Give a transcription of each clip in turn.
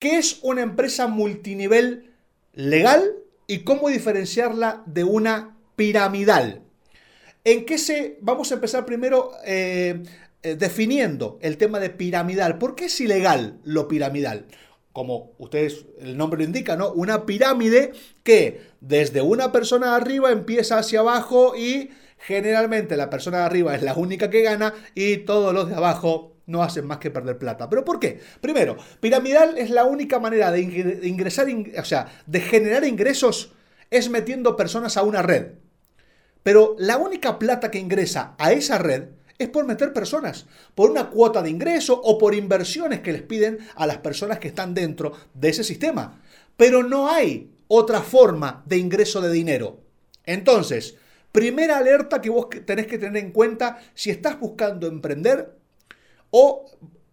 ¿Qué es una empresa multinivel legal y cómo diferenciarla de una piramidal? ¿En qué se... Vamos a empezar primero eh, eh, definiendo el tema de piramidal. ¿Por qué es ilegal lo piramidal? Como ustedes, el nombre lo indica, ¿no? Una pirámide que desde una persona arriba empieza hacia abajo y generalmente la persona de arriba es la única que gana y todos los de abajo no hacen más que perder plata. ¿Pero por qué? Primero, piramidal es la única manera de ingresar, o sea, de generar ingresos es metiendo personas a una red. Pero la única plata que ingresa a esa red es por meter personas, por una cuota de ingreso o por inversiones que les piden a las personas que están dentro de ese sistema. Pero no hay otra forma de ingreso de dinero. Entonces, primera alerta que vos tenés que tener en cuenta si estás buscando emprender o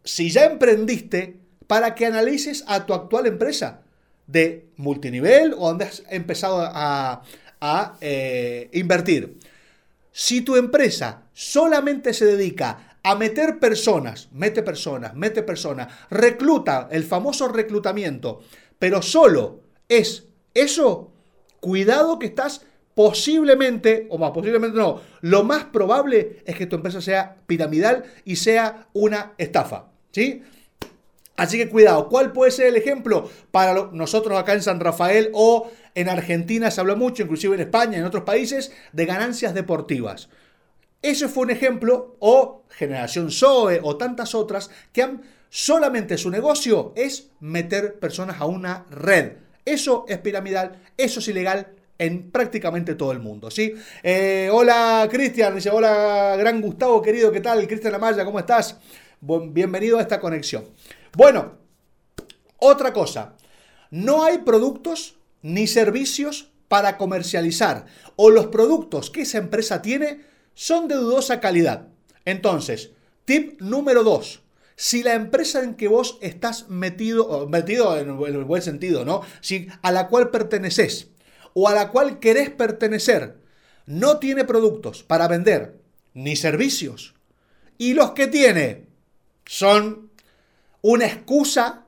si ya emprendiste para que analices a tu actual empresa de multinivel o donde has empezado a, eh, invertir. Si tu empresa solamente se dedica a meter personas, mete personas, mete personas, recluta, el famoso reclutamiento, pero solo es eso, cuidado que estás posiblemente, o más posiblemente no, lo más probable es que tu empresa sea piramidal y sea una estafa, ¿sí? Así que cuidado, ¿cuál puede ser el ejemplo para nosotros acá en San Rafael o en Argentina se habla mucho, inclusive en España, en otros países, de ganancias deportivas? Ese fue un ejemplo, o Generación Zoe, o tantas otras, que han, solamente su negocio es meter personas a una red. Eso es piramidal, eso es ilegal en prácticamente todo el mundo, ¿sí? Eh, hola Cristian, hola gran Gustavo querido, ¿qué tal? Cristian Amaya, ¿cómo estás? bienvenido a esta conexión. Bueno, otra cosa, no hay productos ni servicios para comercializar o los productos que esa empresa tiene son de dudosa calidad. Entonces, tip número dos. Si la empresa en que vos estás metido, metido en el buen sentido, ¿no? Si a la cual perteneces o a la cual querés pertenecer no tiene productos para vender ni servicios y los que tiene son una excusa,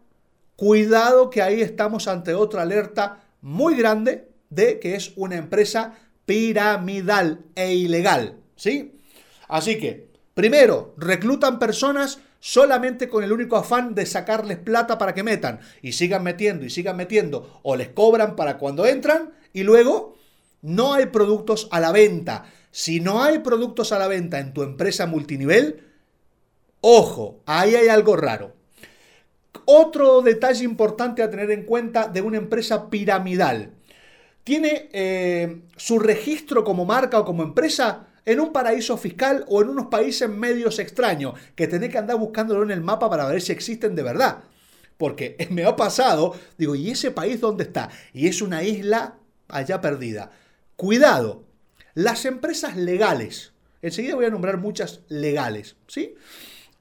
cuidado que ahí estamos ante otra alerta muy grande de que es una empresa piramidal e ilegal. ¿sí? Así que, primero, reclutan personas solamente con el único afán de sacarles plata para que metan y sigan metiendo y sigan metiendo o les cobran para cuando entran y luego no hay productos a la venta. Si no hay productos a la venta en tu empresa multinivel, ojo, ahí hay algo raro. Otro detalle importante a tener en cuenta de una empresa piramidal. Tiene eh, su registro como marca o como empresa en un paraíso fiscal o en unos países medios extraños, que tenés que andar buscándolo en el mapa para ver si existen de verdad. Porque me ha pasado, digo, ¿y ese país dónde está? Y es una isla allá perdida. Cuidado, las empresas legales, enseguida voy a nombrar muchas legales, ¿sí?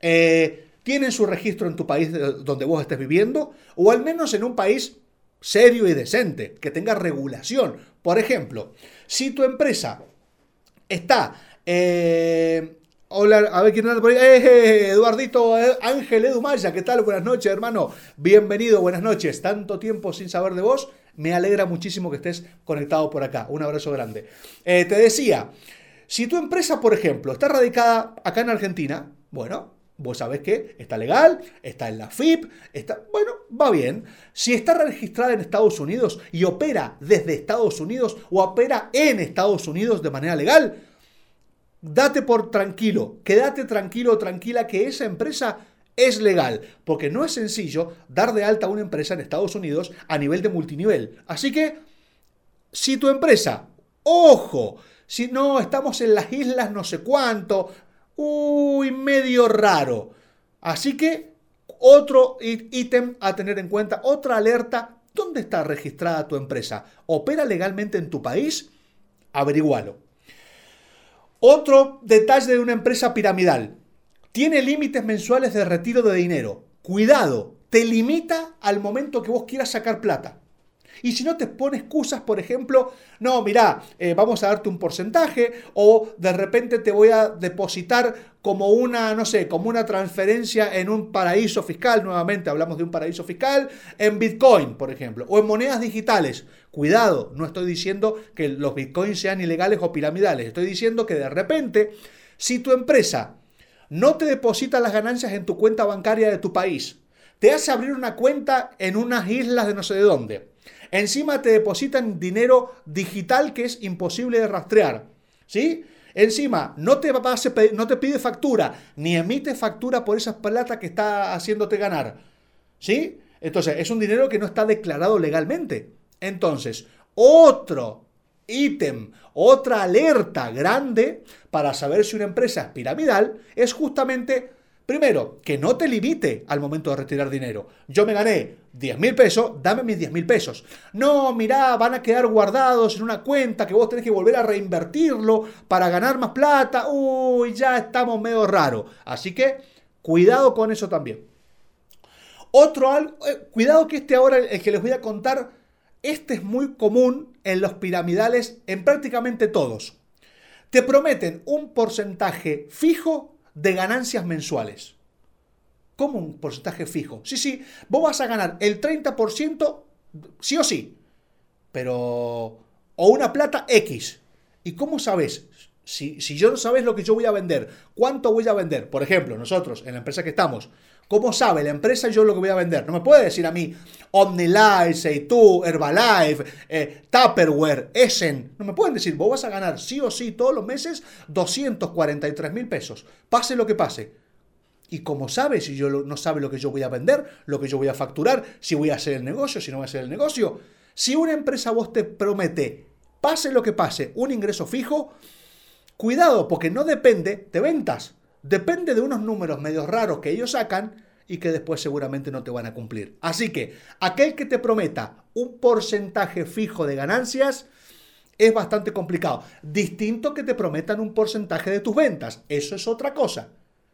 Eh, tienen su registro en tu país donde vos estés viviendo, o al menos en un país serio y decente, que tenga regulación. Por ejemplo, si tu empresa Está. Eh, hola, a ver quién anda por ahí. Eh, eh, Eduardito Ángel Edumaya, ¿qué tal? Buenas noches, hermano. Bienvenido, buenas noches. Tanto tiempo sin saber de vos. Me alegra muchísimo que estés conectado por acá. Un abrazo grande. te decía, si tu empresa, por ejemplo, está radicada acá en Argentina, bueno, Vos sabés que está legal, está en la FIP, está, bueno, va bien. Si está registrada en Estados Unidos y opera desde Estados Unidos o opera en Estados Unidos de manera legal, date por tranquilo, quédate tranquilo o tranquila que esa empresa es legal, porque no es sencillo dar de alta a una empresa en Estados Unidos a nivel de multinivel. Así que, si tu empresa, ojo, si no estamos en las islas no sé cuánto, uy, medio raro. Así que otro ítem a tener en cuenta, otra alerta, ¿dónde está registrada tu empresa? ¿Opera legalmente en tu país? Averigualo. Otro detalle de una empresa piramidal. Tiene límites mensuales de retiro de dinero. Cuidado, te limita al momento que vos quieras sacar plata. Y si no te pone excusas, por ejemplo, no, mira, eh, vamos a darte un porcentaje o de repente te voy a depositar como una, no sé, como una transferencia en un paraíso fiscal, nuevamente hablamos de un paraíso fiscal, en Bitcoin, por ejemplo, o en monedas digitales. Cuidado, no estoy diciendo que los Bitcoins sean ilegales o piramidales, estoy diciendo que de repente, si tu empresa no te deposita las ganancias en tu cuenta bancaria de tu país, te hace abrir una cuenta en unas islas de no sé de dónde. Encima te depositan dinero digital que es imposible de rastrear. ¿Sí? Encima, no te, no te pide factura, ni emite factura por esas plata que está haciéndote ganar. ¿Sí? Entonces, es un dinero que no está declarado legalmente. Entonces, otro ítem, otra alerta grande para saber si una empresa es piramidal es justamente Primero, que no te limite al momento de retirar dinero. Yo me gané 10 mil pesos, dame mis 10 mil pesos. No, mirá, van a quedar guardados en una cuenta que vos tenés que volver a reinvertirlo para ganar más plata. Uy, ya estamos medio raro. Así que cuidado con eso también. Otro algo, eh, cuidado que este ahora, el que les voy a contar, este es muy común en los piramidales, en prácticamente todos. Te prometen un porcentaje fijo de ganancias mensuales. ¿Cómo un porcentaje fijo? Sí, sí, vos vas a ganar el 30% sí o sí, pero... o una plata X. ¿Y cómo sabes? Si, si yo no sabes lo que yo voy a vender, ¿cuánto voy a vender? Por ejemplo, nosotros, en la empresa que estamos, ¿cómo sabe la empresa yo lo que voy a vender? No me puede decir a mí OmniLife, Seitu, Herbalife, eh, Tupperware, Essen. No me pueden decir, vos vas a ganar sí o sí todos los meses 243 mil pesos. Pase lo que pase. Y como sabe, si yo no sabe lo que yo voy a vender, lo que yo voy a facturar, si voy a hacer el negocio, si no voy a hacer el negocio. Si una empresa vos te promete, pase lo que pase, un ingreso fijo, cuidado, porque no depende de ventas. Depende de unos números medios raros que ellos sacan y que después seguramente no te van a cumplir. Así que aquel que te prometa un porcentaje fijo de ganancias es bastante complicado. Distinto que te prometan un porcentaje de tus ventas. Eso es otra cosa.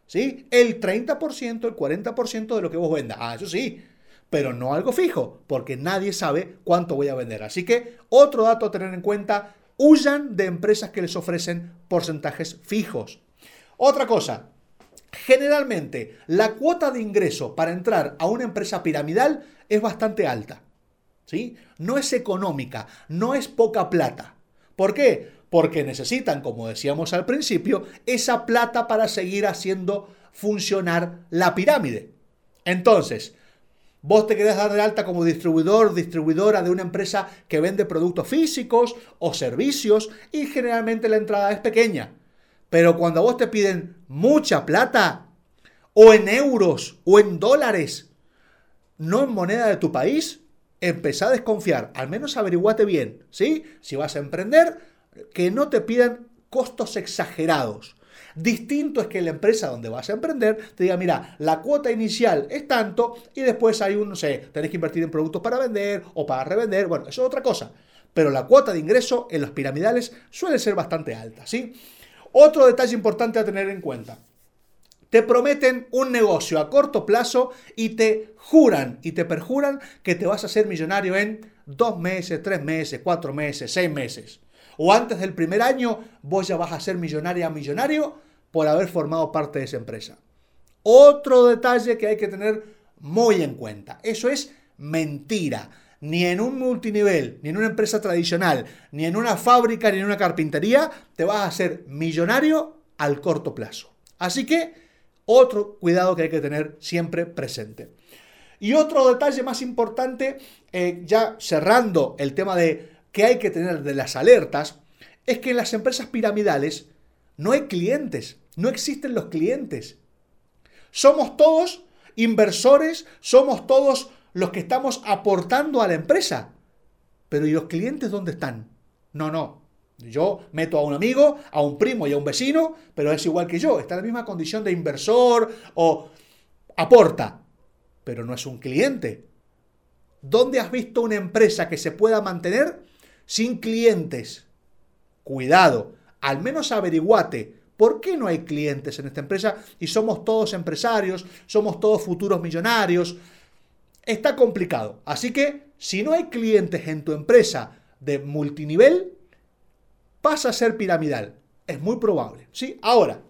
¿Sí? El 30%, el 40% de lo que vos vendas. Ah, eso sí. Pero no algo fijo, porque nadie sabe cuánto voy a vender. Así que otro dato a tener en cuenta, huyan de empresas que les ofrecen porcentajes fijos. Otra cosa, Generalmente, la cuota de ingreso para entrar a una empresa piramidal es bastante alta. ¿sí? No es económica, no es poca plata. ¿Por qué? Porque necesitan, como decíamos al principio, esa plata para seguir haciendo funcionar la pirámide. Entonces, vos te querés dar de alta como distribuidor, distribuidora de una empresa que vende productos físicos o servicios y generalmente la entrada es pequeña. Pero cuando vos te piden mucha plata, o en euros, o en dólares, no en moneda de tu país, empezá a desconfiar. Al menos averiguate bien, ¿sí? Si vas a emprender, que no te pidan costos exagerados. Distinto es que la empresa donde vas a emprender te diga, mira, la cuota inicial es tanto y después hay un, no sé, tenés que invertir en productos para vender o para revender, bueno, eso es otra cosa. Pero la cuota de ingreso en los piramidales suele ser bastante alta, ¿sí? Otro detalle importante a tener en cuenta. Te prometen un negocio a corto plazo y te juran y te perjuran que te vas a hacer millonario en dos meses, tres meses, cuatro meses, seis meses. O antes del primer año vos ya vas a ser millonaria millonario por haber formado parte de esa empresa. Otro detalle que hay que tener muy en cuenta. Eso es mentira ni en un multinivel, ni en una empresa tradicional, ni en una fábrica, ni en una carpintería, te vas a hacer millonario al corto plazo. Así que otro cuidado que hay que tener siempre presente. Y otro detalle más importante, eh, ya cerrando el tema de que hay que tener de las alertas, es que en las empresas piramidales no hay clientes, no existen los clientes. Somos todos inversores, somos todos los que estamos aportando a la empresa. Pero ¿y los clientes dónde están? No, no. Yo meto a un amigo, a un primo y a un vecino, pero es igual que yo. Está en la misma condición de inversor o aporta, pero no es un cliente. ¿Dónde has visto una empresa que se pueda mantener sin clientes? Cuidado, al menos averiguate ¿Por qué no hay clientes en esta empresa y somos todos empresarios, somos todos futuros millonarios? está complicado. Así que si no hay clientes en tu empresa de multinivel, pasa a ser piramidal. Es muy probable. ¿sí? Ahora,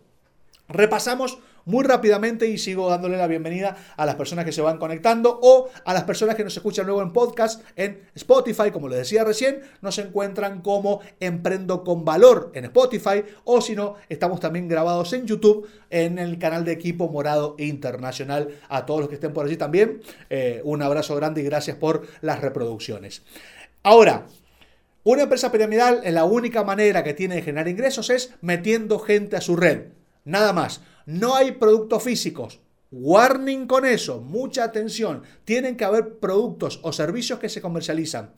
repasamos muy rápidamente y sigo dándole la bienvenida a las personas que se van conectando o a las personas que nos escuchan luego en podcast en Spotify, como les decía recién, nos encuentran como Emprendo con Valor en Spotify o si no, estamos también grabados en YouTube en el canal de equipo Morado Internacional. A todos los que estén por allí también, eh, un abrazo grande y gracias por las reproducciones. Ahora, una empresa piramidal, la única manera que tiene de generar ingresos es metiendo gente a su red. Nada más. No hay productos físicos. Warning con eso, mucha atención. Tienen que haber productos o servicios que se comercializan.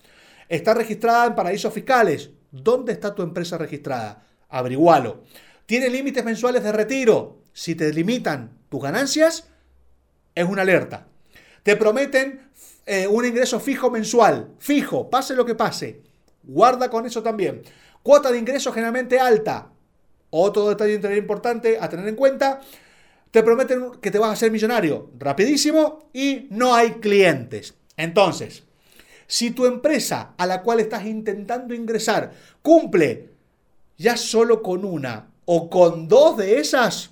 Está registrada en paraísos fiscales. ¿Dónde está tu empresa registrada? Averigualo. ¿Tiene límites mensuales de retiro? Si te limitan tus ganancias, es una alerta. Te prometen eh, un ingreso fijo mensual. Fijo, pase lo que pase. Guarda con eso también. Cuota de ingreso generalmente alta. Otro detalle importante a tener en cuenta, te prometen que te vas a hacer millonario rapidísimo y no hay clientes. Entonces, si tu empresa a la cual estás intentando ingresar cumple ya solo con una o con dos de esas,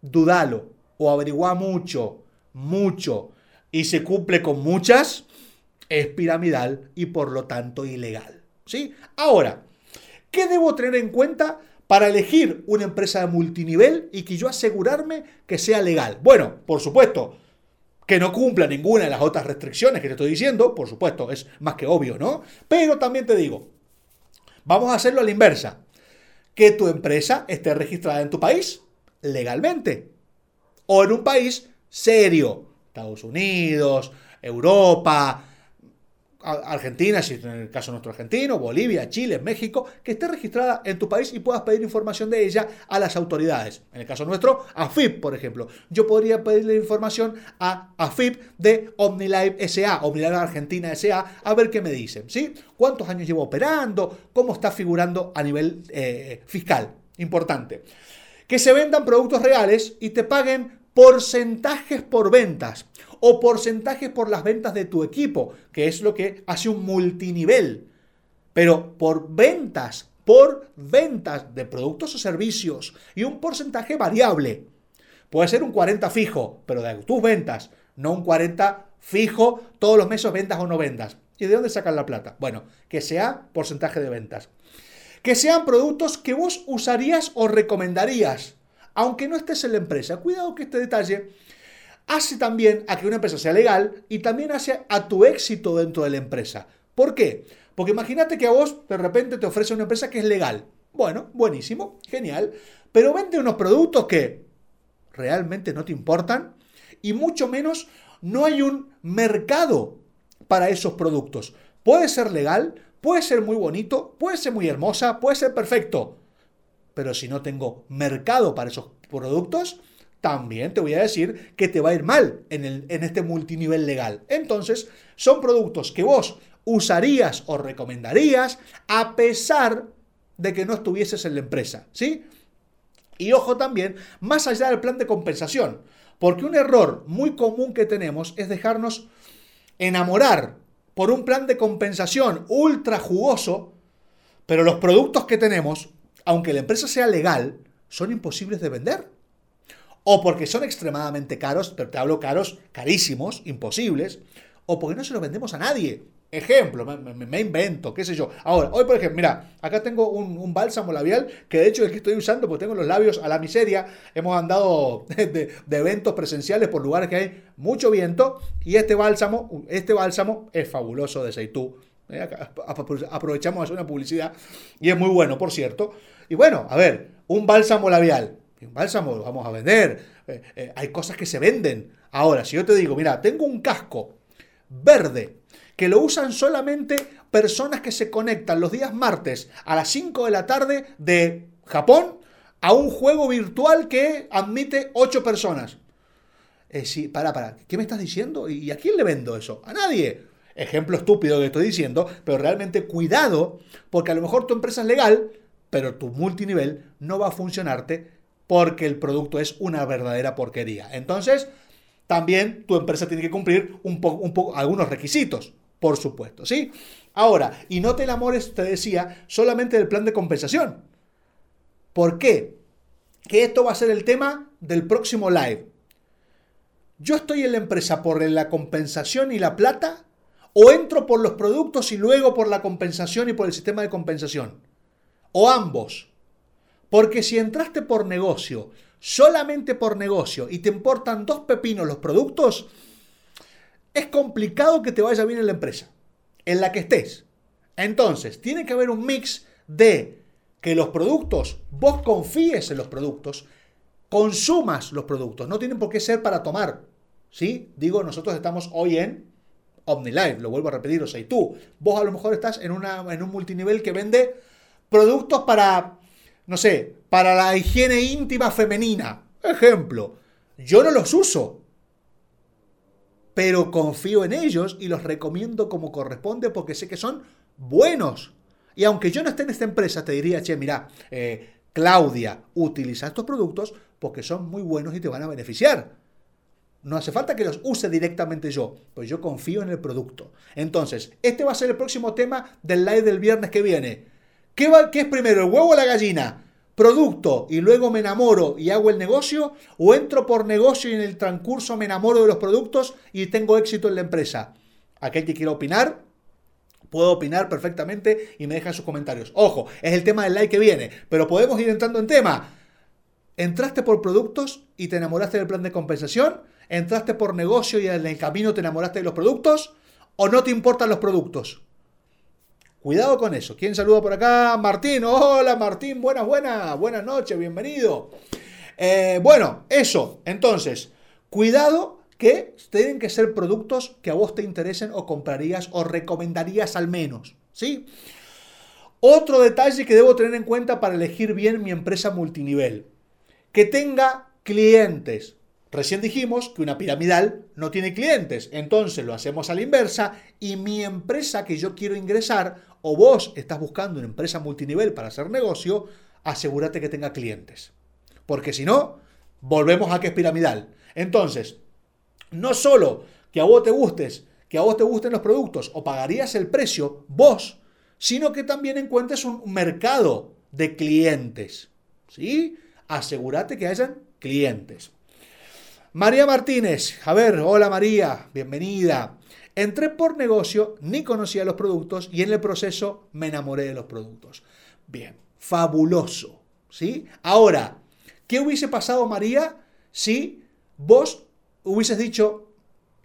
dudalo o averigua mucho, mucho. Y se cumple con muchas, es piramidal y por lo tanto ilegal. ¿Sí? Ahora, ¿qué debo tener en cuenta para elegir una empresa de multinivel y que yo asegurarme que sea legal. Bueno, por supuesto, que no cumpla ninguna de las otras restricciones que te estoy diciendo, por supuesto, es más que obvio, ¿no? Pero también te digo, vamos a hacerlo a la inversa, que tu empresa esté registrada en tu país legalmente o en un país serio, Estados Unidos, Europa, Argentina, si en el caso nuestro argentino, Bolivia, Chile, México, que esté registrada en tu país y puedas pedir información de ella a las autoridades. En el caso nuestro, AFIP, por ejemplo. Yo podría pedirle información a AFIP de OmniLife SA, OmniLife Argentina SA, a ver qué me dicen, ¿sí? ¿Cuántos años llevo operando? ¿Cómo está figurando a nivel eh, fiscal? Importante. Que se vendan productos reales y te paguen porcentajes por ventas o porcentajes por las ventas de tu equipo, que es lo que hace un multinivel. Pero por ventas, por ventas de productos o servicios y un porcentaje variable. Puede ser un 40 fijo, pero de tus ventas, no un 40 fijo todos los meses ventas o no ventas. ¿Y de dónde sacan la plata? Bueno, que sea porcentaje de ventas. Que sean productos que vos usarías o recomendarías, aunque no estés en la empresa. Cuidado que este detalle hace también a que una empresa sea legal y también hace a tu éxito dentro de la empresa. ¿Por qué? Porque imagínate que a vos de repente te ofrece una empresa que es legal. Bueno, buenísimo, genial, pero vende unos productos que realmente no te importan y mucho menos no hay un mercado para esos productos. Puede ser legal, puede ser muy bonito, puede ser muy hermosa, puede ser perfecto, pero si no tengo mercado para esos productos, también te voy a decir que te va a ir mal en, el, en este multinivel legal. Entonces, son productos que vos usarías o recomendarías a pesar de que no estuvieses en la empresa, ¿sí? Y ojo también, más allá del plan de compensación, porque un error muy común que tenemos es dejarnos enamorar por un plan de compensación ultra jugoso, pero los productos que tenemos, aunque la empresa sea legal, son imposibles de vender o porque son extremadamente caros, pero te hablo caros, carísimos, imposibles, o porque no se los vendemos a nadie. Ejemplo, me, invento, qué sé yo. Ahora, hoy por ejemplo, mira, acá tengo un, bálsamo labial que de hecho es que estoy usando porque tengo los labios a la miseria. Hemos andado de, eventos presenciales por lugares que hay mucho viento y este bálsamo, este bálsamo es fabuloso de Seitú. Eh, aprovechamos a hacer una publicidad y es muy bueno, por cierto. Y bueno, a ver, un bálsamo labial un bálsamo lo vamos a vender. Eh, eh, hay cosas que se venden. Ahora, si yo te digo, mira, tengo un casco verde que lo usan solamente personas que se conectan los días martes a las 5 de la tarde de Japón a un juego virtual que admite 8 personas. Eh, sí, para, para, ¿qué me estás diciendo? ¿Y a quién le vendo eso? A nadie. Ejemplo estúpido que estoy diciendo, pero realmente cuidado, porque a lo mejor tu empresa es legal, pero tu multinivel no va a funcionarte porque el producto es una verdadera porquería. Entonces, también tu empresa tiene que cumplir un algunos requisitos, por supuesto, ¿sí? Ahora, y no te enamores, te decía, solamente del plan de compensación. ¿Por qué? Que esto va a ser el tema del próximo live. ¿Yo estoy en la empresa por la compensación y la plata? ¿O entro por los productos y luego por la compensación y por el sistema de compensación? ¿O ambos? Porque si entraste por negocio, solamente por negocio, y te importan dos pepinos los productos, es complicado que te vaya bien en la empresa, en la que estés. Entonces, tiene que haber un mix de que los productos, vos confíes en los productos, consumas los productos, no tienen por qué ser para tomar. ¿Sí? Digo, nosotros estamos hoy en OmniLife, lo vuelvo a repetir, o sea, y tú, vos a lo mejor estás en, una, en un multinivel que vende productos para, no sé, para la higiene íntima femenina. Ejemplo, yo no los uso, pero confío en ellos y los recomiendo como corresponde porque sé que son buenos. Y aunque yo no esté en esta empresa, te diría, che, mira, eh, Claudia, utiliza estos productos porque son muy buenos y te van a beneficiar. No hace falta que los use directamente yo, pues yo confío en el producto. Entonces, este va a ser el próximo tema del live del viernes que viene. ¿Qué, va, qué es primero, el huevo o la gallina? ¿Producto y luego me enamoro y hago el negocio? ¿O entro por negocio y en el transcurso me enamoro de los productos y tengo éxito en la empresa? Aquel que quiera opinar, puedo opinar perfectamente y me dejan sus comentarios. Ojo, es el tema del like que viene, pero podemos ir entrando en tema. ¿Entraste por productos y te enamoraste del plan de compensación? ¿Entraste por negocio y en el camino te enamoraste de los productos? ¿O no te importan los productos? Cuidado con eso. ¿Quién saluda por acá? Martín. Hola Martín, buenas, buenas. Buenas noches, bienvenido. Eh, bueno, eso. Entonces, cuidado que tienen que ser productos que a vos te interesen o comprarías o recomendarías al menos. ¿Sí? Otro detalle que debo tener en cuenta para elegir bien mi empresa multinivel. Que tenga clientes. Recién dijimos que una piramidal no tiene clientes, entonces lo hacemos a la inversa y mi empresa que yo quiero ingresar o vos estás buscando una empresa multinivel para hacer negocio, asegúrate que tenga clientes. Porque si no, volvemos a que es piramidal. Entonces, no solo que a vos te gustes, que a vos te gusten los productos o pagarías el precio vos, sino que también encuentres un mercado de clientes. ¿Sí? Asegúrate que hayan clientes. María Martínez, a ver, hola María, bienvenida. Entré por negocio, ni conocía los productos y en el proceso me enamoré de los productos. Bien, fabuloso, ¿sí? Ahora, ¿qué hubiese pasado María si vos hubieses dicho,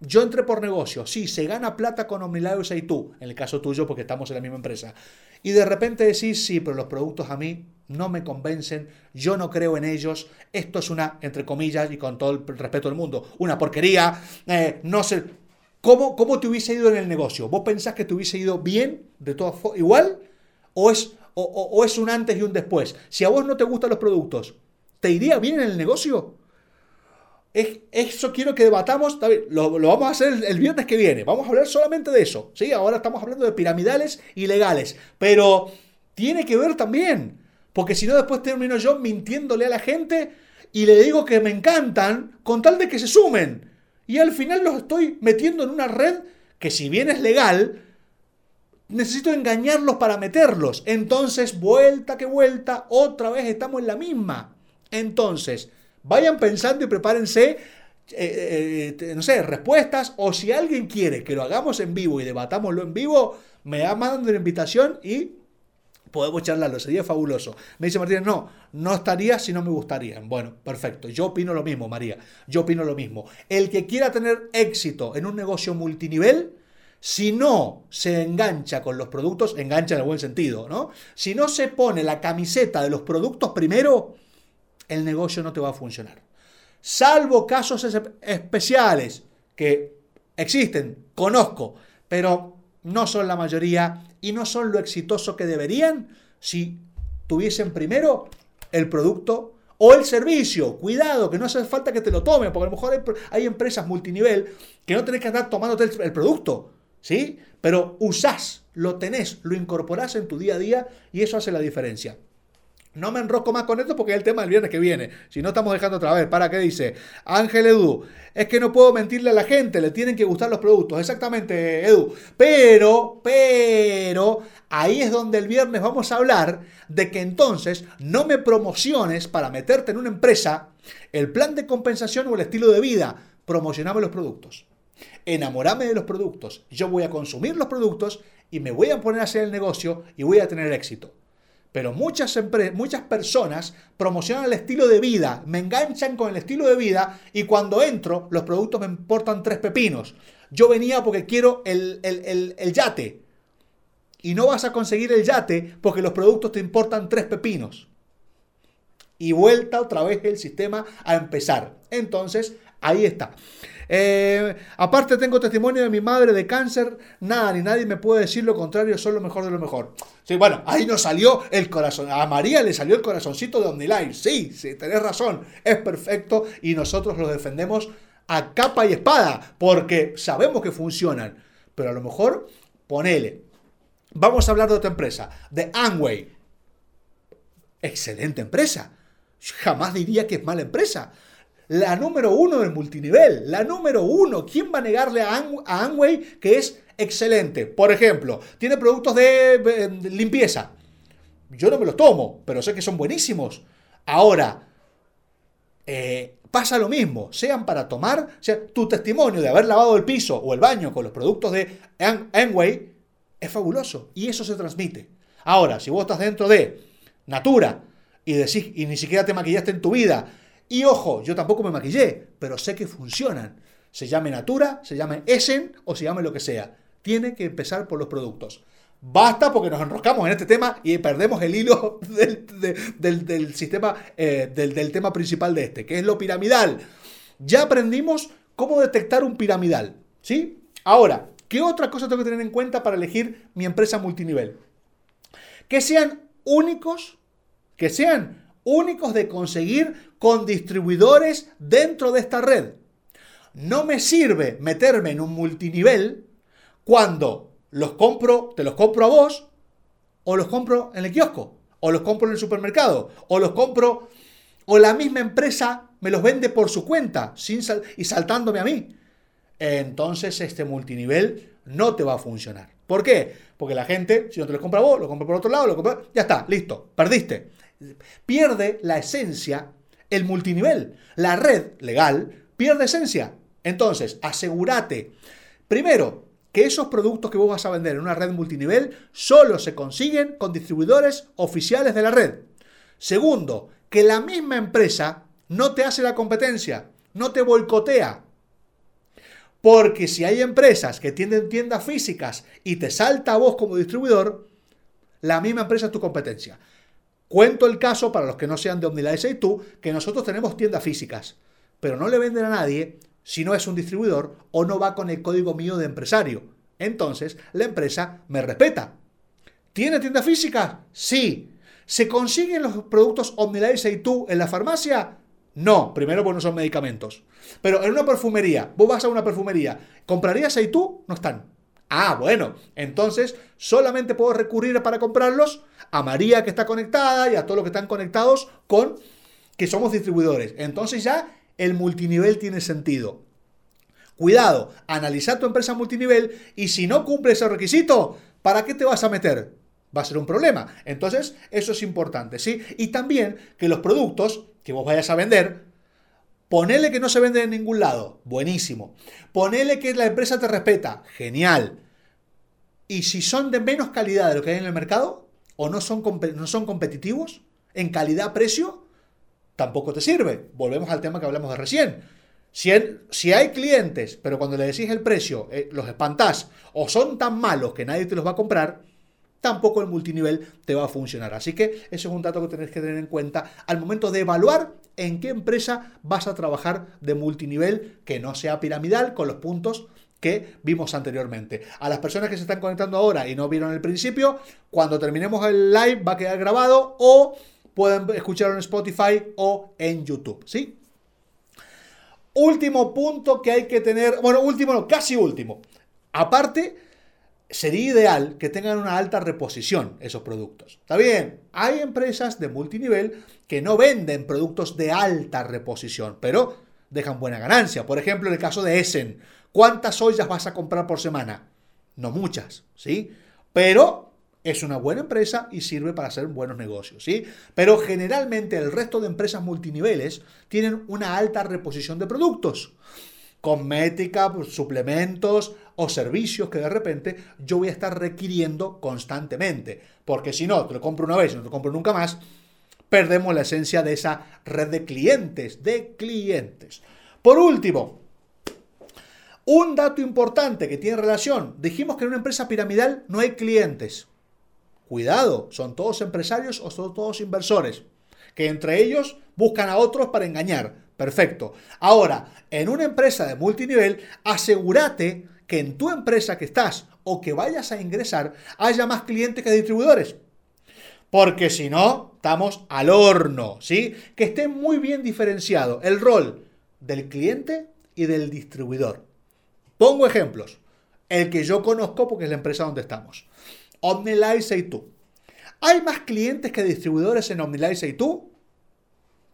yo entré por negocio, sí, se gana plata con Omnilives y tú, en el caso tuyo porque estamos en la misma empresa, y de repente decís, sí, pero los productos a mí no me convencen, yo no creo en ellos, esto es una, entre comillas, y con todo el respeto del mundo, una porquería, eh, no sé, ¿cómo, ¿cómo te hubiese ido en el negocio? ¿Vos pensás que te hubiese ido bien, de todas igual? ¿O es, o, es un antes y un después? Si a vos no te gustan los productos, ¿te iría bien en el negocio? Es, eso quiero que debatamos, lo, lo, vamos a hacer el, el, viernes que viene, vamos a hablar solamente de eso, ¿sí? Ahora estamos hablando de piramidales y legales, pero tiene que ver también porque si no, después termino yo mintiéndole a la gente y le digo que me encantan con tal de que se sumen. Y al final los estoy metiendo en una red que si bien es legal, necesito engañarlos para meterlos. Entonces, vuelta que vuelta, otra vez estamos en la misma. Entonces, vayan pensando y prepárense, eh, eh, no sé, respuestas. O si alguien quiere que lo hagamos en vivo y debatámoslo en vivo, me mandan una invitación y podemos charlarlo, sería fabuloso. Me dice Martínez, no, no estaría si no me gustarían. Bueno, perfecto, yo opino lo mismo, María, yo opino lo mismo. El que quiera tener éxito en un negocio multinivel, si no se engancha con los productos, engancha en el buen sentido, ¿no? Si no se pone la camiseta de los productos primero, el negocio no te va a funcionar. Salvo casos especiales que existen, conozco, pero no son la mayoría y no son lo exitoso que deberían si tuviesen primero el producto o el servicio. Cuidado, que no hace falta que te lo tomen, porque a lo mejor hay, empresas multinivel que no tenés que andar tomándote el, producto, ¿sí? Pero usás, lo tenés, lo incorporás en tu día a día y eso hace la diferencia. No me enrosco más con esto porque es el tema del viernes que viene. Si no, estamos dejando otra vez. ¿Para qué dice? Ángel Edu, es que no puedo mentirle a la gente, le tienen que gustar los productos. Exactamente, Edu. Pero, pero, ahí es donde el viernes vamos a hablar de que entonces no me promociones para meterte en una empresa el plan de compensación o el estilo de vida. Promocioname los productos. Enamorame de los productos. Yo voy a consumir los productos y me voy a poner a hacer el negocio y voy a tener éxito. Pero muchas, muchas personas promocionan el estilo de vida, me enganchan con el estilo de vida y cuando entro los productos me importan tres pepinos. Yo venía porque quiero el, el yate y no vas a conseguir el yate porque los productos te importan tres pepinos. Y vuelta otra vez el sistema a empezar. Entonces, ahí está. Eh, aparte tengo testimonio de mi madre de cáncer, nada ni nadie me puede decir lo contrario, son lo mejor de lo mejor. Sí, bueno, ahí nos salió el corazón, a María le salió el corazoncito de OmniLife, sí, sí, tenés razón, es perfecto y nosotros lo defendemos a capa y espada, porque sabemos que funcionan, pero a lo mejor ponele. Vamos a hablar de otra empresa, de Amway. Excelente empresa. Jamás diría que es mala empresa la número uno del multinivel, la número uno. ¿Quién va a negarle a, Amway que es excelente? Por ejemplo, tiene productos de, limpieza. Yo no me los tomo, pero sé que son buenísimos. Ahora, eh, pasa lo mismo, sean para tomar, sea, tu testimonio de haber lavado el piso o el baño con los productos de Amway es fabuloso y eso se transmite. Ahora, si vos estás dentro de Natura y decís y ni siquiera te maquillaste en tu vida y ojo, yo tampoco me maquillé, pero sé que funcionan. Se llame Natura, se llame Essen o se llame lo que sea. Tiene que empezar por los productos. Basta porque nos enroscamos en este tema y perdemos el hilo del, sistema, eh, del, del tema principal de este, que es lo piramidal. Ya aprendimos cómo detectar un piramidal. ¿Sí? Ahora, ¿qué otra cosa tengo que tener en cuenta para elegir mi empresa multinivel? Que sean únicos, que sean únicos de conseguir con distribuidores dentro de esta red. No me sirve meterme en un multinivel cuando los compro, te los compro a vos, o los compro en el kiosco, o los compro en el supermercado, o los compro, o la misma empresa me los vende por su cuenta sin y saltándome a mí. Entonces este multinivel no te va a funcionar. ¿Por qué? Porque la gente, si no te los compra a vos, lo compra por otro lado, lo compra, ya está, listo, perdiste. Pierde la esencia el multinivel. La red legal pierde esencia. Entonces, asegúrate, primero, que esos productos que vos vas a vender en una red multinivel solo se consiguen con distribuidores oficiales de la red. Segundo, que la misma empresa no te hace la competencia, no te boicotea. Porque si hay empresas que tienen tiendas físicas y te salta a vos como distribuidor, la misma empresa es tu competencia. Cuento el caso, para los que no sean de OmniLife y tú, que nosotros tenemos tiendas físicas, pero no le venden a nadie si no es un distribuidor o no va con el código mío de empresario. Entonces, la empresa me respeta. ¿Tiene tienda física? Sí. ¿Se consiguen los productos OmniLife y tú en la farmacia? No, primero porque no son medicamentos. Pero en una perfumería, vos vas a una perfumería, ¿comprarías tú? No están. Ah, bueno, entonces solamente puedo recurrir para comprarlos a María que está conectada y a todos los que están conectados con que somos distribuidores. Entonces ya el multinivel tiene sentido. Cuidado, analiza tu empresa multinivel y si no cumple ese requisito, ¿para qué te vas a meter? Va a ser un problema. Entonces, eso es importante, ¿sí? Y también que los productos que vos vayas a vender, ponele que no se venden en ningún lado, buenísimo. Ponele que la empresa te respeta, genial. Y si son de menos calidad de lo que hay en el mercado, o no son, no son competitivos en calidad-precio, tampoco te sirve. Volvemos al tema que hablamos de recién. Si, si hay clientes, pero cuando le decís el precio, eh, los espantás, o son tan malos que nadie te los va a comprar, tampoco el multinivel te va a funcionar. Así que ese es un dato que tenés que tener en cuenta al momento de evaluar en qué empresa vas a trabajar de multinivel que no sea piramidal con los puntos que vimos anteriormente. A las personas que se están conectando ahora y no vieron el principio, cuando terminemos el live va a quedar grabado o pueden escucharlo en Spotify o en YouTube, ¿sí? Último punto que hay que tener, bueno, último, no, casi último. Aparte, sería ideal que tengan una alta reposición esos productos. Está bien, hay empresas de multinivel que no venden productos de alta reposición, pero dejan buena ganancia. Por ejemplo, en el caso de Essen, ¿cuántas ollas vas a comprar por semana? No muchas, ¿sí? Pero es una buena empresa y sirve para hacer buenos negocios, ¿sí? Pero generalmente el resto de empresas multiniveles tienen una alta reposición de productos cosmética, pues, suplementos o servicios que de repente yo voy a estar requiriendo constantemente. Porque si no, te lo compro una vez y no te lo compro nunca más, perdemos la esencia de esa red de clientes, de clientes. Por último, un dato importante que tiene relación, dijimos que en una empresa piramidal no hay clientes. Cuidado, son todos empresarios o son todos inversores, que entre ellos buscan a otros para engañar. Perfecto. Ahora, en una empresa de multinivel, asegúrate que en tu empresa que estás o que vayas a ingresar haya más clientes que distribuidores. Porque si no, estamos al horno, ¿sí? Que esté muy bien diferenciado el rol del cliente y del distribuidor. Pongo ejemplos. El que yo conozco porque es la empresa donde estamos. Omnilize y tú. ¿Hay más clientes que distribuidores en Omnilize y tú?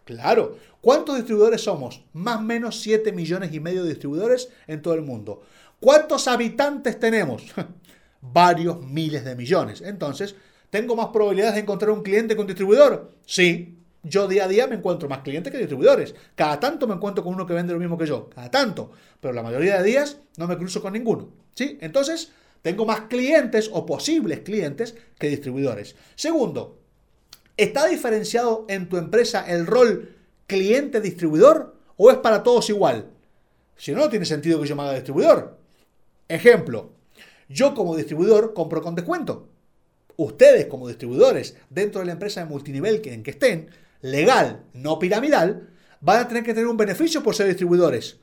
Claro. ¿Cuántos distribuidores somos? Más o menos 7 millones y medio de distribuidores en todo el mundo. ¿Cuántos habitantes tenemos? Varios miles de millones. Entonces, ¿tengo más probabilidades de encontrar un cliente que un distribuidor? Sí. Yo día a día me encuentro más clientes que distribuidores. Cada tanto me encuentro con uno que vende lo mismo que yo. Cada tanto. Pero la mayoría de días no me cruzo con ninguno. ¿Sí? Entonces, tengo más clientes o posibles clientes que distribuidores. Segundo, ¿Está diferenciado en tu empresa el rol cliente-distribuidor o es para todos igual? Si no, no tiene sentido que yo me haga distribuidor. Ejemplo, yo como distribuidor compro con descuento. Ustedes como distribuidores dentro de la empresa de multinivel en que estén, legal, no piramidal, van a tener que tener un beneficio por ser distribuidores.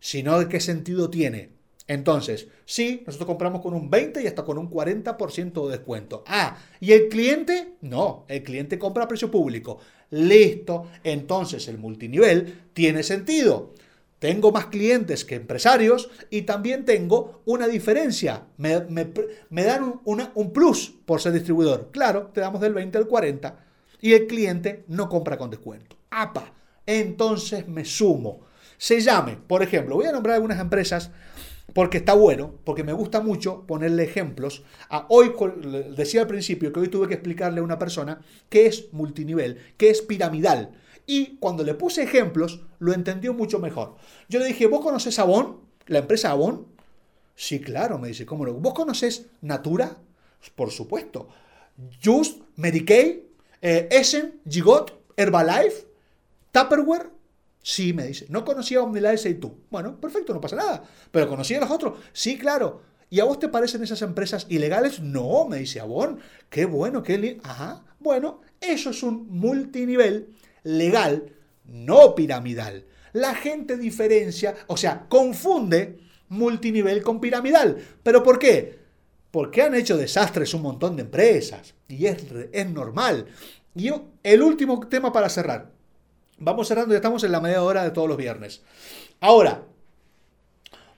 Si no, ¿qué sentido tiene? Entonces, sí, nosotros compramos con un 20 y hasta con un 40% de descuento. Ah, ¿y el cliente? No, el cliente compra a precio público. Listo, entonces el multinivel tiene sentido. Tengo más clientes que empresarios y también tengo una diferencia. Me, dan un, un plus por ser distribuidor. Claro, te damos del 20 al 40 y el cliente no compra con descuento. ¡Apa! Entonces me sumo. Se llame, por ejemplo, voy a nombrar algunas empresas porque está bueno, porque me gusta mucho ponerle ejemplos. A hoy, decía al principio que hoy tuve que explicarle a una persona qué es multinivel, qué es piramidal. Y cuando le puse ejemplos, lo entendió mucho mejor. Yo le dije, ¿vos conoces Avon? ¿La empresa Avon? Sí, claro, me dice, ¿cómo no? ¿Vos conoces Natura? Por supuesto. Just, Medicaid, eh, Essen, Gigot, Herbalife, Tupperware, Sí, me dice. No conocía a Omnilife y tú. Bueno, perfecto, no pasa nada. Pero conocía a los otros. Sí, claro. ¿Y a vos te parecen esas empresas ilegales? No, me dice Abón. Qué bueno, qué Ajá. Bueno, eso es un multinivel legal, no piramidal. La gente diferencia, o sea, confunde multinivel con piramidal. ¿Pero por qué? Porque han hecho desastres un montón de empresas. Y es, es normal. Y yo, el último tema para cerrar. Vamos cerrando, ya estamos en la media hora de todos los viernes. Ahora,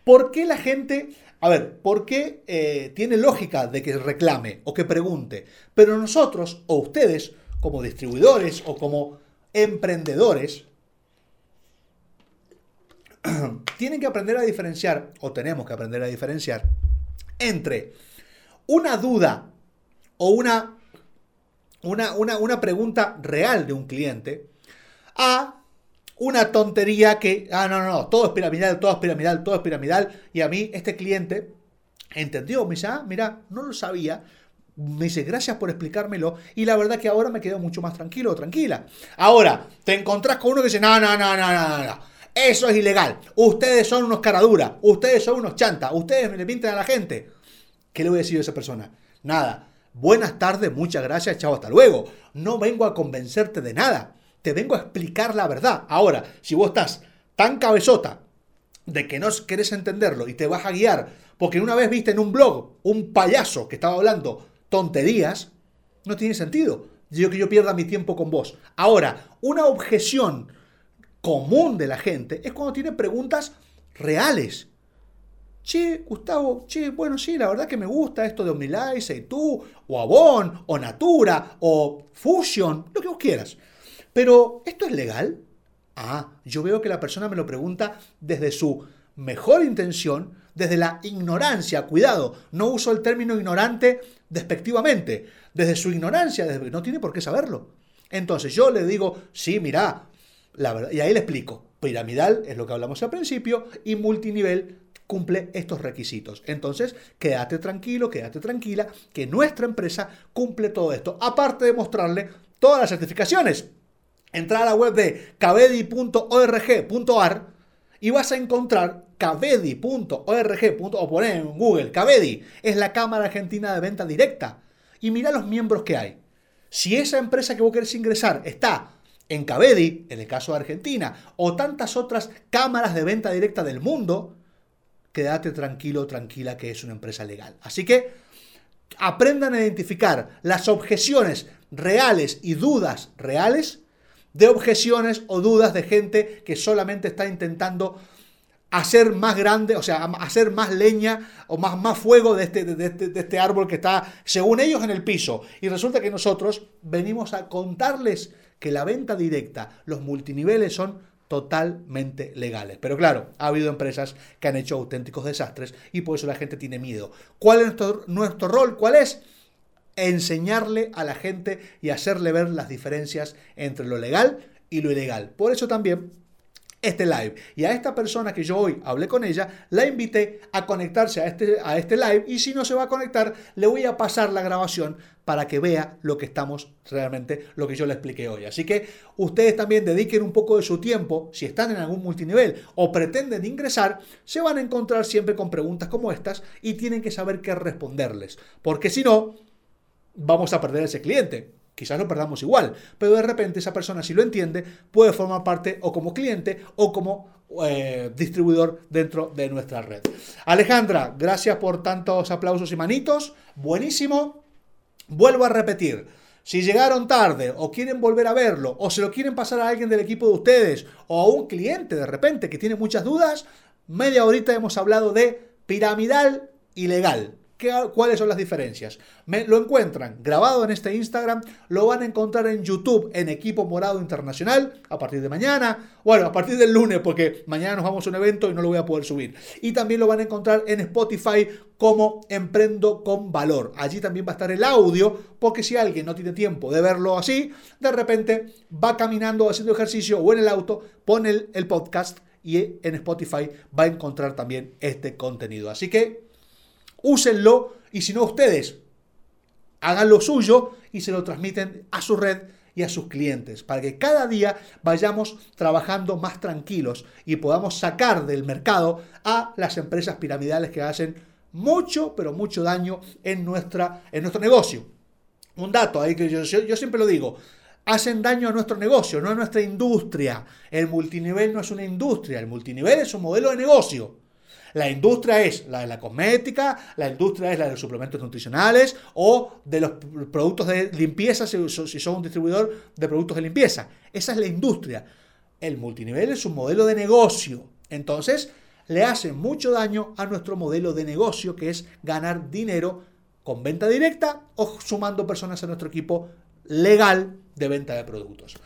¿por qué la gente... A ver, ¿por qué eh, tiene lógica de que reclame o que pregunte? Pero nosotros o ustedes, como distribuidores o como emprendedores, tienen que aprender a diferenciar, o tenemos que aprender a diferenciar, entre una duda o una, una, una, una pregunta real de un cliente a una tontería que, ah, no, no, no, todo es piramidal, todo es piramidal, todo es piramidal. Y a mí, este cliente entendió, me dice, ah, mira, no lo sabía. Me dice, gracias por explicármelo. Y la verdad que ahora me quedo mucho más tranquilo tranquila. Ahora, te encontrás con uno que dice, no, no, no, no, no, no. Eso es ilegal. Ustedes son unos caraduras. Ustedes son unos chantas. Ustedes le pintan a la gente. ¿Qué le voy a decir a esa persona? Nada. Buenas tardes, muchas gracias, chao, hasta luego. No vengo a convencerte de nada te vengo a explicar la verdad. Ahora, si vos estás tan cabezota de que no querés entenderlo y te vas a guiar porque una vez viste en un blog un payaso que estaba hablando tonterías, no tiene sentido. Yo que yo pierda mi tiempo con vos. Ahora, una objeción común de la gente es cuando tiene preguntas reales. Che, Gustavo, che, bueno, sí, la verdad que me gusta esto de Omnilife, y tú, o Avon, o Natura, o Fusion, lo que vos quieras. Pero, ¿esto es legal? Ah, yo veo que la persona me lo pregunta desde su mejor intención, desde la ignorancia, cuidado, no uso el término ignorante despectivamente, desde su ignorancia, desde, no tiene por qué saberlo. Entonces yo le digo, sí, mira, la verdad, y ahí le explico, piramidal es lo que hablamos al principio y multinivel cumple estos requisitos. Entonces, quédate tranquilo, quédate tranquila, que nuestra empresa cumple todo esto. Aparte de mostrarle todas las certificaciones. Entra a la web de cavedi.org.ar y vas a encontrar cavedi.org. o poner en Google, Cavedi es la Cámara Argentina de Venta Directa. Y mira los miembros que hay. Si esa empresa que vos querés ingresar está en Cavedi, en el caso de Argentina, o tantas otras cámaras de venta directa del mundo, quédate tranquilo, tranquila que es una empresa legal. Así que aprendan a identificar las objeciones reales y dudas reales de objeciones o dudas de gente que solamente está intentando hacer más grande, o sea, hacer más leña o más, más fuego de este, de, este, de este árbol que está, según ellos, en el piso. Y resulta que nosotros venimos a contarles que la venta directa, los multiniveles son totalmente legales. Pero claro, ha habido empresas que han hecho auténticos desastres y por eso la gente tiene miedo. ¿Cuál es nuestro, rol? ¿Cuál es? Enseñarle a la gente y hacerle ver las diferencias entre lo legal y lo ilegal. Por eso también este live. Y a esta persona que yo hoy hablé con ella, la invité a conectarse a este, a este live y si no se va a conectar, le voy a pasar la grabación para que vea lo que estamos realmente, lo que yo le expliqué hoy. Así que ustedes también dediquen un poco de su tiempo, si están en algún multinivel o pretenden ingresar, se van a encontrar siempre con preguntas como estas y tienen que saber qué responderles, porque si no, vamos a perder ese cliente. Quizás lo perdamos igual, pero de repente esa persona, si lo entiende, puede formar parte o como cliente o como eh, distribuidor dentro de nuestra red. Alejandra, gracias por tantos aplausos y manitos. Buenísimo. Vuelvo a repetir. Si llegaron tarde o quieren volver a verlo o se lo quieren pasar a alguien del equipo de ustedes o a un cliente de repente que tiene muchas dudas, media horita hemos hablado de piramidal y legal. ¿Cuáles son las diferencias? Me, lo encuentran grabado en este Instagram, lo van a encontrar en YouTube en Equipo Morado Internacional a partir de mañana, bueno, a partir del lunes porque mañana nos vamos a un evento y no lo voy a poder subir. Y también lo van a encontrar en Spotify como Emprendo con Valor. Allí también va a estar el audio porque si alguien no tiene tiempo de verlo así, de repente va caminando haciendo ejercicio o en el auto, pone el podcast y en Spotify va a encontrar también este contenido. Así que úsenlo y si no ustedes, hagan lo suyo y se lo transmiten a su red y a sus clientes, para que cada día vayamos trabajando más tranquilos y podamos sacar del mercado a las empresas piramidales que hacen mucho, pero mucho daño en, nuestra, en nuestro negocio. Un dato ahí que yo, yo siempre lo digo, hacen daño a nuestro negocio, no a nuestra industria. El multinivel no es una industria, el multinivel es un modelo de negocio. La industria es la de la cosmética, la industria es la de los suplementos nutricionales o de los productos de limpieza si, son un distribuidor de productos de limpieza. Esa es la industria. El multinivel es un modelo de negocio. Entonces, le hace mucho daño a nuestro modelo de negocio, que es ganar dinero con venta directa o sumando personas a nuestro equipo legal de venta de productos.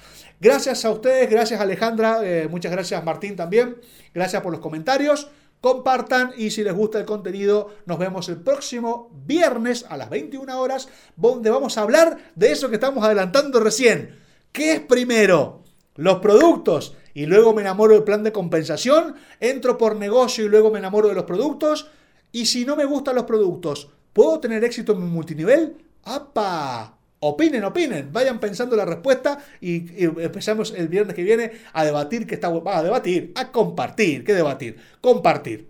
Gracias a ustedes, gracias Alejandra, eh, muchas gracias Martín también, gracias por los comentarios compartan y si les gusta el contenido, nos vemos el próximo viernes a las 21 horas, donde vamos a hablar de eso que estamos adelantando recién. ¿Qué es primero? Los productos y luego me enamoro del plan de compensación, entro por negocio y luego me enamoro de los productos. Y si no me gustan los productos, ¿puedo tener éxito en mi multinivel? ¡Apa! Opinen, opinen, vayan pensando la respuesta y, empezamos el viernes que viene a debatir, que está a debatir, a compartir, ¿qué debatir? Compartir.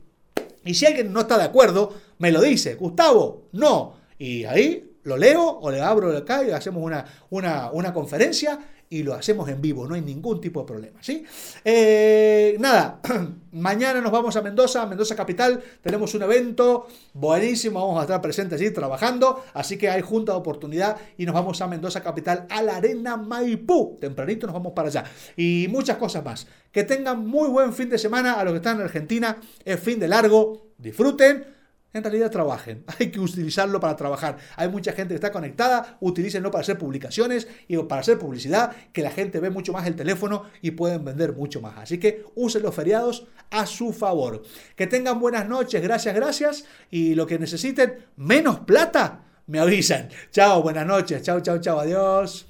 Y si alguien no está de acuerdo, me lo dice, Gustavo, no. Y ahí lo leo o le abro acá y hacemos una, una, una conferencia y lo hacemos en vivo, no hay ningún tipo de problema, ¿sí? Eh, nada, mañana nos vamos a Mendoza, Mendoza Capital, tenemos un evento buenísimo, vamos a estar presentes allí trabajando, así que hay junta de oportunidad y nos vamos a Mendoza Capital, a la Arena Maipú, tempranito nos vamos para allá y muchas cosas más. Que tengan muy buen fin de semana a los que están en Argentina, es fin de largo, disfruten, en realidad trabajen. Hay que utilizarlo para trabajar. Hay mucha gente que está conectada, utilícenlo para hacer publicaciones y para hacer publicidad, que la gente ve mucho más el teléfono y pueden vender mucho más. Así que usen los feriados a su favor. Que tengan buenas noches, gracias, gracias. Y lo que necesiten, menos plata, me avisan. Chao, buenas noches. Chao, chao, chao, adiós.